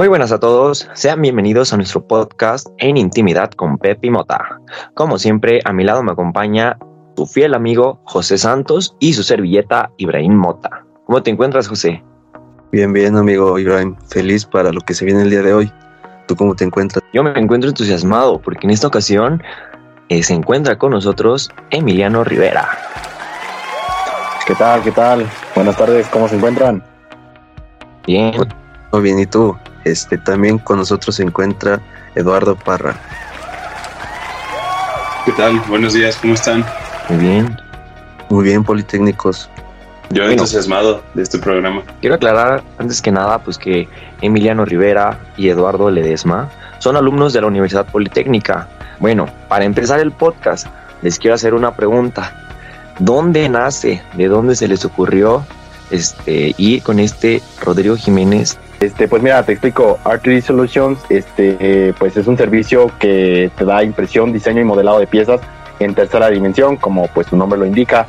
Muy buenas a todos, sean bienvenidos a nuestro podcast En Intimidad con Pepe Mota. Como siempre, a mi lado me acompaña su fiel amigo José Santos y su servilleta Ibrahim Mota. ¿Cómo te encuentras, José? Bien, bien, amigo Ibrahim. Feliz para lo que se viene el día de hoy. ¿Tú cómo te encuentras? Yo me encuentro entusiasmado porque en esta ocasión eh, se encuentra con nosotros Emiliano Rivera. ¿Qué tal? ¿Qué tal? Buenas tardes, ¿cómo se encuentran? Bien. Muy bien, ¿y tú? Este, también con nosotros se encuentra Eduardo Parra. ¿Qué tal? Buenos días, ¿cómo están? Muy bien. Muy bien, Politécnicos. Yo Bueno. entusiasmado de este programa. Quiero aclarar antes que nada pues que Emiliano Rivera y Eduardo Ledesma son alumnos de la Universidad Politécnica. Bueno, para empezar el podcast, les quiero hacer una pregunta. ¿Dónde nace? ¿De dónde se les ocurrió este, ir con este Rodrigo Jiménez? Este, pues mira, te explico. R3D Solutions, este, eh, pues es un servicio que te da impresión, diseño y modelado de piezas en tercera dimensión, como pues su nombre lo indica.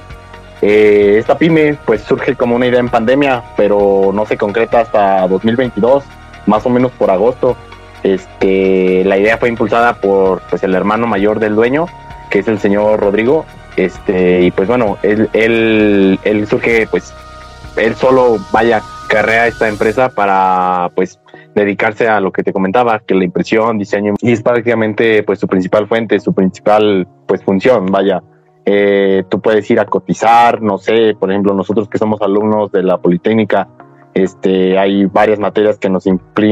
Eh, esta pyme pues surge como una idea en pandemia, pero no se concreta hasta 2022, más o menos por agosto. Este, la idea fue impulsada por pues el hermano mayor del dueño, que es el señor Rodrigo. Este, y pues bueno, él, él, él surge pues él solo vaya carrera esta empresa para pues dedicarse a lo que te comentaba, que la impresión, diseño y es prácticamente pues su principal fuente, su principal pues función, vaya. Eh, tú puedes ir a cotizar, no sé, por ejemplo, nosotros que somos alumnos de la Politécnica, este, hay varias materias que nos,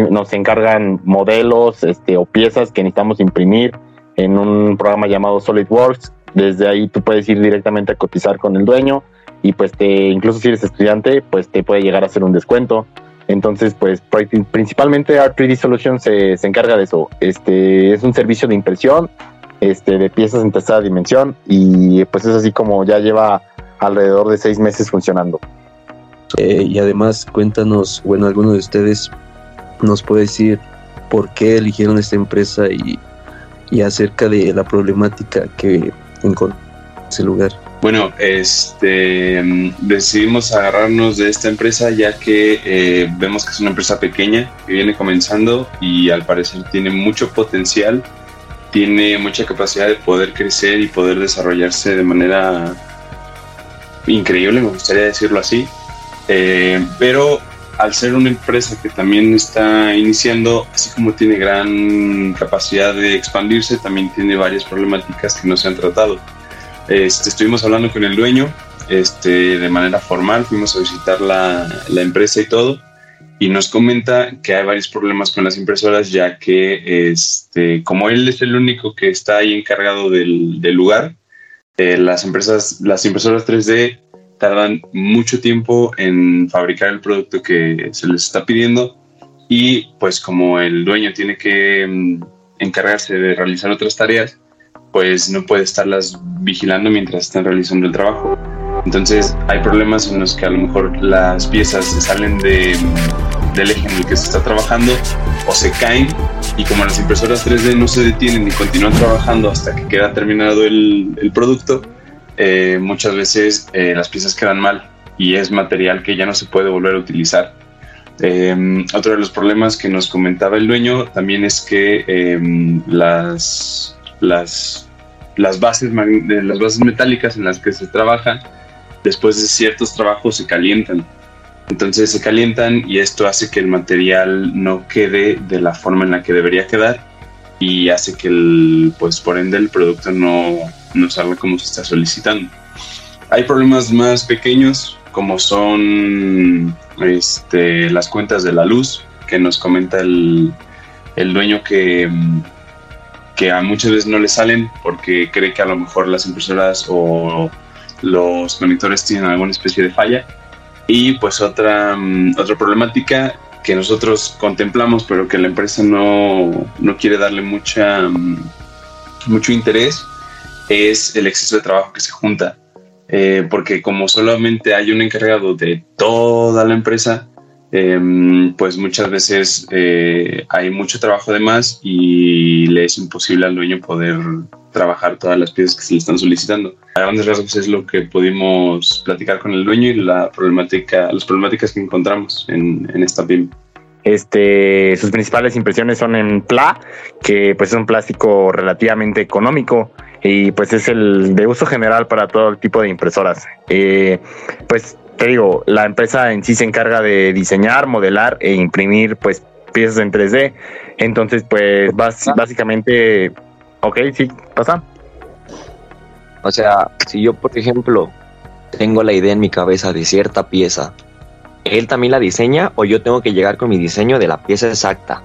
nos encargan modelos este, o piezas que necesitamos imprimir en un programa llamado SolidWorks. Desde ahí tú puedes ir directamente a cotizar con el dueño y pues te, incluso si eres estudiante, pues te puede llegar a hacer un descuento. Entonces, pues pri- principalmente R3D Solutions se, se encarga de eso. Este es un servicio de impresión este, de piezas en tercera dimensión y pues es así como ya lleva alrededor de seis meses funcionando. Eh, y además, cuéntanos, bueno, alguno de ustedes nos puede decir por qué eligieron esta empresa y, y acerca de la problemática que encontró en ese lugar. Bueno, este mm, decidimos agarrarnos de esta empresa ya que eh, vemos que es una empresa pequeña que viene comenzando y al parecer tiene mucho potencial, tiene mucha capacidad de poder crecer y poder desarrollarse de manera increíble, me gustaría decirlo así. Eh, pero al ser una empresa que también está iniciando, así como tiene gran capacidad de expandirse, también tiene varias problemáticas que no se han tratado. Este, estuvimos hablando con el dueño este, de manera formal, fuimos a visitar la, la empresa y todo, y nos comenta que hay varios problemas con las impresoras, ya que este, como él es el único que está ahí encargado del, del lugar, eh, las empresas, las impresoras 3D tardan mucho tiempo en fabricar el producto que se les está pidiendo y pues como el dueño tiene que mm, encargarse de realizar otras tareas, pues no puede estarlas vigilando mientras están realizando el trabajo. Entonces hay problemas en los que a lo mejor las piezas se salen de, del eje en el que se está trabajando o se caen y como las impresoras 3D no se detienen y continúan trabajando hasta que queda terminado el, el producto, eh, muchas veces eh, las piezas quedan mal y es material que ya no se puede volver a utilizar. Eh, otro de los problemas que nos comentaba el dueño también es que eh, las, las, las, bases, las bases metálicas en las que se trabaja, después de ciertos trabajos se calientan. Entonces se calientan y esto hace que el material no quede de la forma en la que debería quedar y hace que el, pues por ende el producto no, no salga como se está solicitando. Hay problemas más pequeños como son este, las cuentas de la luz que nos comenta el, el dueño que, que a muchas veces no le salen porque cree que a lo mejor las impresoras o los conectores tienen alguna especie de falla. Y pues otra, mm, otra problemática que nosotros contemplamos pero que la empresa no, no quiere darle mucha, mm, mucho interés es el exceso de trabajo que se junta. Eh, porque como solamente hay un encargado de toda la empresa, em, pues muchas veces eh, hay mucho trabajo de más y le es imposible al dueño poder trabajar todas las piezas que se le están solicitando. A grandes rasgos es lo que pudimos platicar con el dueño y la problemática, las problemáticas que encontramos en, esta PIM. Este, sus principales impresiones son en PLA, que pues es un plástico relativamente económico y pues es el de uso general para todo tipo de impresoras. Eh, pues te digo, la empresa en sí se encarga de diseñar, modelar e imprimir pues piezas en 3D. Entonces pues básicamente, ok, sí, pasa. O sea, si yo por ejemplo tengo la idea en mi cabeza de cierta pieza, ¿él también la diseña o yo tengo que llegar con mi diseño de la pieza exacta?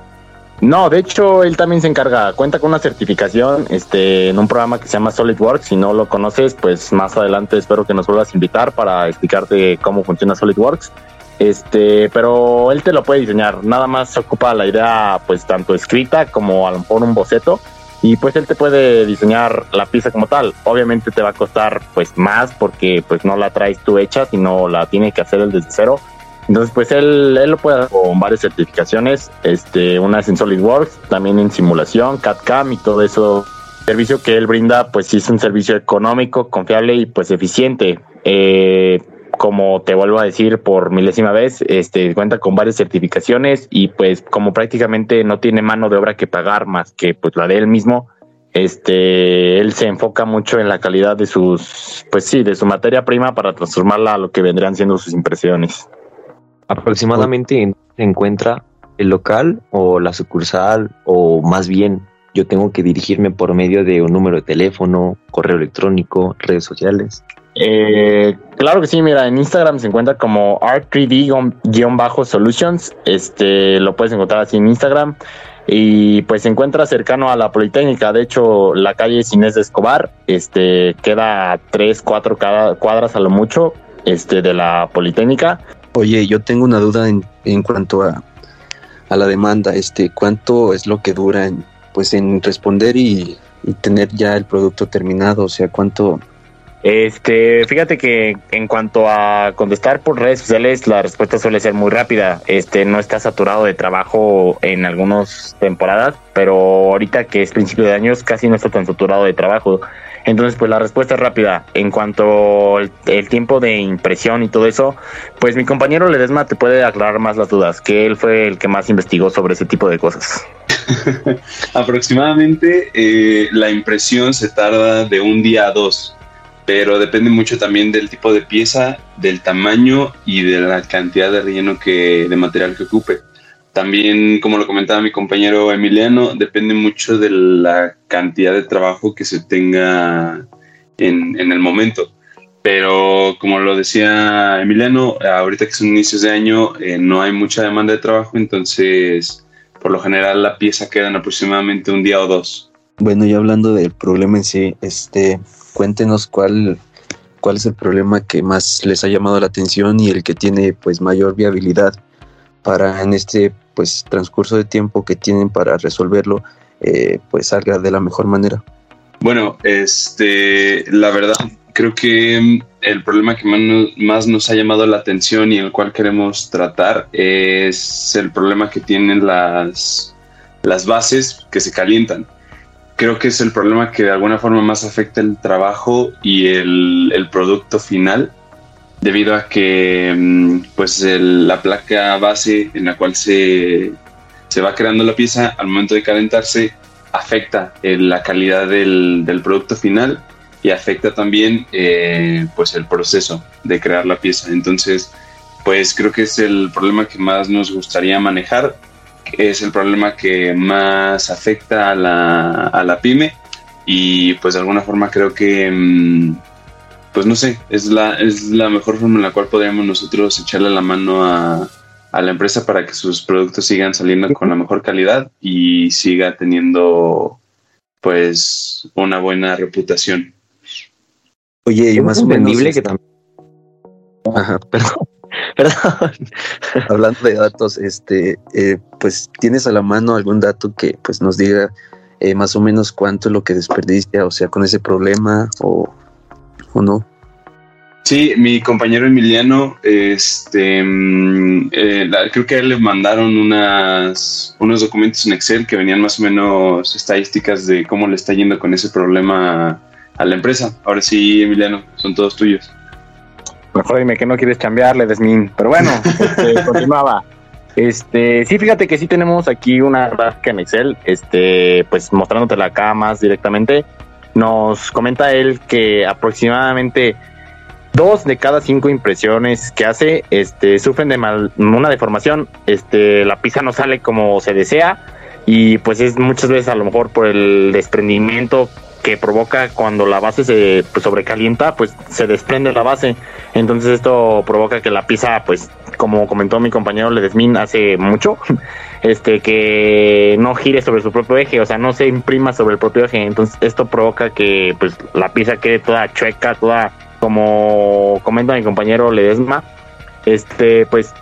No, de hecho él también se encarga, cuenta con una certificación este, en un programa que se llama SolidWorks. Si no lo conoces, pues más adelante espero que nos vuelvas a invitar para explicarte cómo funciona SolidWorks. Este, pero él te lo puede diseñar, nada más se ocupa la idea pues tanto escrita como a lo mejor un boceto y pues él te puede diseñar la pieza como tal. Obviamente te va a costar pues más porque pues no la traes tú hecha, sino la tiene que hacer él desde cero entonces, pues él, él lo puede hacer con varias certificaciones, este, una es en SolidWorks, también en simulación, CAD-CAM y todo eso. Servicio que él brinda, pues sí es un servicio económico, confiable y pues eficiente. Eh, como te vuelvo a decir por milésima vez, este cuenta con varias certificaciones y pues como prácticamente no tiene mano de obra que pagar más que pues la de él mismo, este él se enfoca mucho en la calidad de sus pues sí, de su materia prima para transformarla a lo que vendrían siendo sus impresiones. Aproximadamente se encuentra el local o la sucursal o más bien yo tengo que dirigirme por medio de un número de teléfono, correo electrónico, redes sociales. Eh, claro que sí, mira, en Instagram se encuentra como art3d-solutions, este, lo puedes encontrar así en Instagram y pues se encuentra cercano a la Politécnica, de hecho la calle Inés de Escobar, este, queda a 3, 4 cuadras a lo mucho, este, de la Politécnica Oye, yo tengo una duda en, en cuanto a, a, la demanda. Este, ¿Cuánto es lo que dura en, pues, en responder y, tener ya el producto terminado? O sea, ¿cuánto, este, fíjate que en cuanto a contestar por redes sociales, la respuesta suele ser muy rápida. Este, no está saturado de trabajo en algunas temporadas, pero ahorita que es principio de años, casi no está tan saturado de trabajo. Entonces, pues la respuesta es rápida. En cuanto el tiempo de impresión y todo eso, pues mi compañero Ledesma te puede aclarar más las dudas, que él fue el que más investigó sobre ese tipo de cosas. Aproximadamente eh, la impresión se tarda de un día a dos, pero depende mucho también del tipo de pieza, del tamaño y de la cantidad de relleno que, de material que ocupe. También, como lo comentaba mi compañero Emiliano, depende mucho de la cantidad de trabajo que se tenga en, el momento. Pero como lo decía Emiliano, ahorita que son inicios de año, eh, no hay mucha demanda de trabajo, entonces por lo general la pieza queda en aproximadamente un día o dos. Bueno, y hablando del problema en sí, este, cuéntenos cuál, cuál es el problema que más les ha llamado la atención y el que tiene pues mayor viabilidad para en este pues transcurso de tiempo que tienen para resolverlo, eh, pues salga de la mejor manera. Bueno, este, la verdad, creo que el problema que más nos, ha llamado la atención y el cual queremos tratar es el problema que tienen las, las bases que se calientan. Creo que es el problema que de alguna forma más afecta el trabajo y el, el producto final debido a que mm, pues la placa base en la cual se, va creando la pieza al momento de calentarse afecta eh, la calidad del, producto final y afecta también eh, pues el proceso de crear la pieza. Entonces, pues creo que es el problema que más nos gustaría manejar, es el problema que más afecta a la, a la pyme y pues de alguna forma creo que... Mm, pues no sé, es la, es la mejor forma en la cual podríamos nosotros echarle la mano a, la empresa para que sus productos sigan saliendo con la mejor calidad y siga teniendo pues una buena reputación. Oye, y más entendible que también. Ajá, perdón. Perdón. Hablando de datos, este, eh, pues tienes a la mano algún dato que pues nos diga eh, más o menos cuánto es lo que desperdicia, o sea, con ese problema o ¿o no? Sí, mi compañero Emiliano, este, mm, eh, creo que a él le mandaron unas, unos documentos en Excel que venían más o menos estadísticas de cómo le está yendo con ese problema a la empresa. Ahora sí, Emiliano, son todos tuyos. Mejor dime que no quieres cambiarle, Desmin. Pero bueno, este, continuaba. Este, sí, fíjate que sí tenemos aquí una gráfica en Excel, este, pues mostrándote la acá más directamente. Nos comenta él que aproximadamente dos de cada cinco impresiones que hace, este, sufren de mal, una deformación, este, la pizza no sale como se desea y pues es muchas veces a lo mejor por el desprendimiento que provoca cuando la base se pues, sobrecalienta, pues se desprende la base. Entonces esto provoca que la pizza, pues como comentó mi compañero Ledesmin hace mucho, este que no gire sobre su propio eje, o sea, no se imprima sobre el propio eje. Entonces esto provoca que pues la pizza quede toda chueca, toda como comenta mi compañero Ledesma, este pues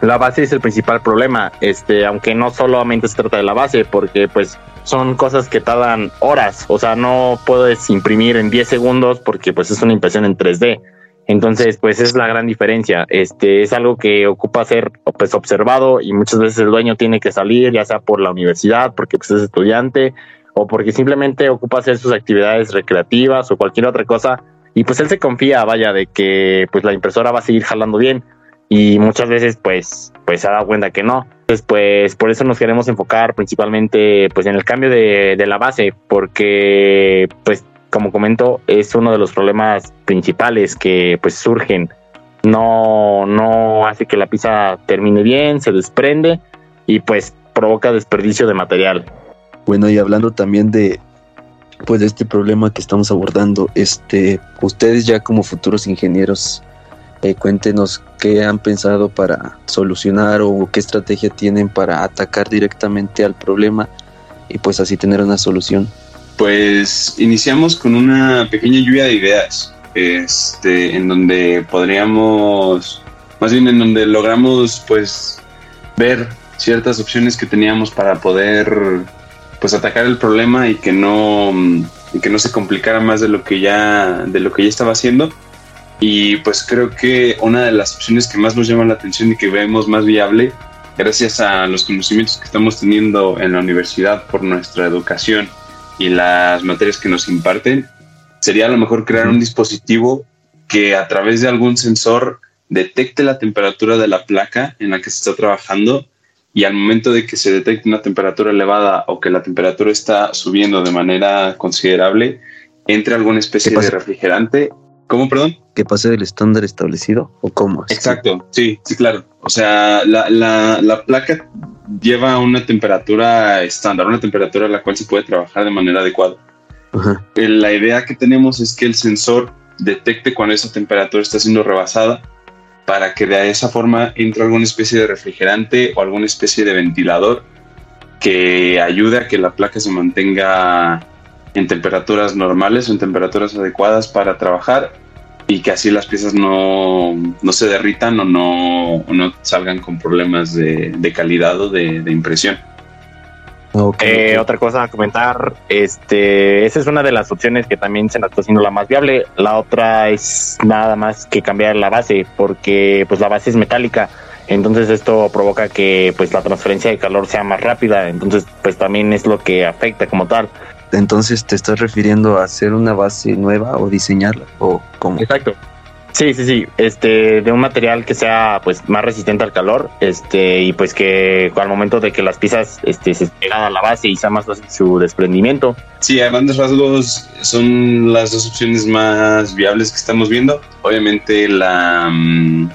la base es el principal problema, este, aunque no solamente se trata de la base, porque pues son cosas que tardan horas, o sea, no puedes imprimir en 10 segundos porque pues es una impresión en 3D. Entonces, pues es la gran diferencia. Este es algo que ocupa ser pues observado y muchas veces el dueño tiene que salir, ya sea por la universidad, porque pues, es estudiante o porque simplemente ocupa hacer sus actividades recreativas o cualquier otra cosa y pues él se confía, vaya, de que pues la impresora va a seguir jalando bien y muchas veces pues pues se ha dado cuenta que no. Entonces pues por eso nos queremos enfocar principalmente pues en el cambio de, de la base porque pues como comento es uno de los problemas principales que pues surgen. No, no hace que la pizza termine bien, se desprende y pues provoca desperdicio de material. Bueno, y hablando también de pues de este problema que estamos abordando, este, ustedes ya como futuros ingenieros eh, cuéntenos qué han pensado para solucionar o qué estrategia tienen para atacar directamente al problema y pues así tener una solución. Pues iniciamos con una pequeña lluvia de ideas, este, en donde podríamos, más bien en donde logramos pues ver ciertas opciones que teníamos para poder pues atacar el problema y que no y que no se complicara más de lo que ya de lo que ya estaba haciendo. Y pues creo que una de las opciones que más nos llama la atención y que vemos más viable, gracias a los conocimientos que estamos teniendo en la universidad por nuestra educación y las materias que nos imparten, sería a lo mejor crear un dispositivo que a través de algún sensor detecte la temperatura de la placa en la que se está trabajando y al momento de que se detecte una temperatura elevada o que la temperatura está subiendo de manera considerable, entre alguna especie de refrigerante ¿Cómo, perdón? Que pase del estándar establecido o cómo. Exacto, sí, sí, claro. O sea, la, la, la placa lleva una temperatura estándar, una temperatura a la cual se puede trabajar de manera adecuada. Eh, la idea que tenemos es que el sensor detecte cuando esa temperatura está siendo rebasada para que de esa forma entre alguna especie de refrigerante o alguna especie de ventilador que ayude a que la placa se mantenga en temperaturas normales o en temperaturas adecuadas para trabajar y que así las piezas no, no se derritan o no, no salgan con problemas de, de calidad o de, de impresión. Eh, otra cosa a comentar, este, esa es una de las opciones que también se nos está haciendo la más viable. La otra es nada más que cambiar la base, porque pues la base es metálica. Entonces esto provoca que pues la transferencia de calor sea más rápida. Entonces pues también es lo que afecta como tal. Entonces, ¿te estás refiriendo a hacer una base nueva o diseñarla o cómo? Exacto. Sí, sí, sí, este, de un material que sea pues más resistente al calor, este, y pues que al momento de que las piezas este, se pegan a la base y sea más fácil su desprendimiento. Sí, a grandes rasgos son las dos opciones más viables que estamos viendo. Obviamente la mm,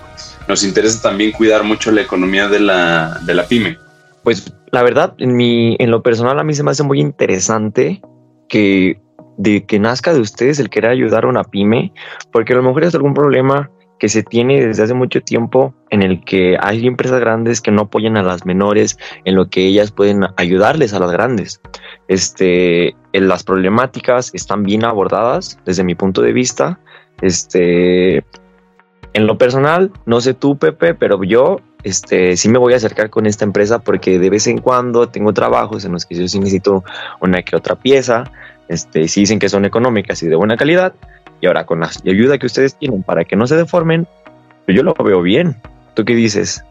nos interesa también cuidar mucho la economía de la, de la pyme. Pues la verdad, en, mi, en lo personal a mí se me hace muy interesante que de que nazca de ustedes el querer ayudar a una pyme, porque a lo mejor es algún problema que se tiene desde hace mucho tiempo en el que hay empresas grandes que no apoyan a las menores en lo que ellas pueden ayudarles a las grandes. Este, las problemáticas están bien abordadas desde mi punto de vista. Este, en lo personal, no sé tú, Pepe, pero yo este, sí me voy a acercar con esta empresa porque de vez en cuando tengo trabajos en los que yo sí necesito una que otra pieza, este, sí dicen que son económicas y de buena calidad, y ahora con la ayuda que ustedes tienen para que no se deformen, pues yo lo veo bien. ¿Tú qué dices?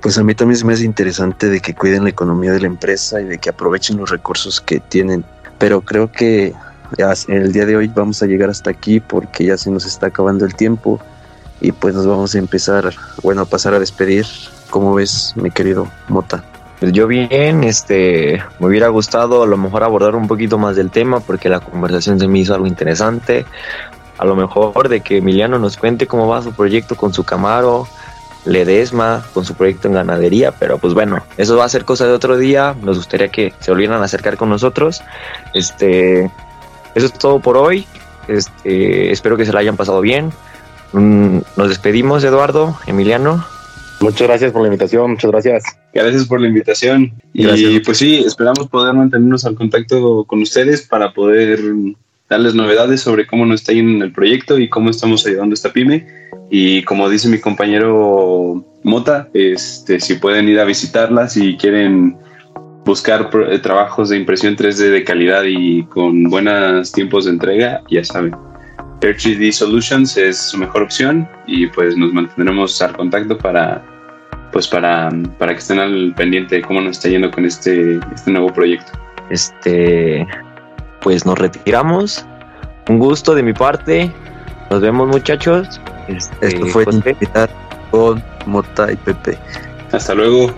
Pues a mí también se me hace interesante de que cuiden la economía de la empresa y de que aprovechen los recursos que tienen, pero creo que ya el día de hoy vamos a llegar hasta aquí porque ya se nos está acabando el tiempo y pues nos vamos a empezar, bueno, a pasar a despedir. ¿Cómo ves, mi querido Mota? Pues yo bien, este, me hubiera gustado a lo mejor abordar un poquito más del tema porque la conversación se me hizo algo interesante. A lo mejor de que Emiliano nos cuente cómo va su proyecto con su Camaro, Ledesma, con su proyecto en ganadería, pero pues bueno, eso va a ser cosa de otro día. Nos gustaría que se volvieran a acercar con nosotros. Este, eso es todo por hoy. Este, espero que se la hayan pasado bien. Mm, nos despedimos, Eduardo, Emiliano. Muchas gracias por la invitación, muchas gracias. Gracias por la invitación. Y pues sí, esperamos poder mantenernos al contacto con ustedes para poder darles novedades sobre cómo nos está yendo en el proyecto y cómo estamos ayudando a esta pyme. Y como dice mi compañero Mota, este, si pueden ir a visitarla, si quieren buscar pro- eh, trabajos de impresión 3D de calidad y con buenos tiempos de entrega, ya saben. Air 3D Solutions es su mejor opción y pues nos mantendremos al contacto para pues para, para que estén al pendiente de cómo nos está yendo con este, este nuevo proyecto. Este, pues nos retiramos. Un gusto de mi parte. Nos vemos, muchachos. Este, Esto fue José, Intimidad con Mota y Pepe. Hasta luego.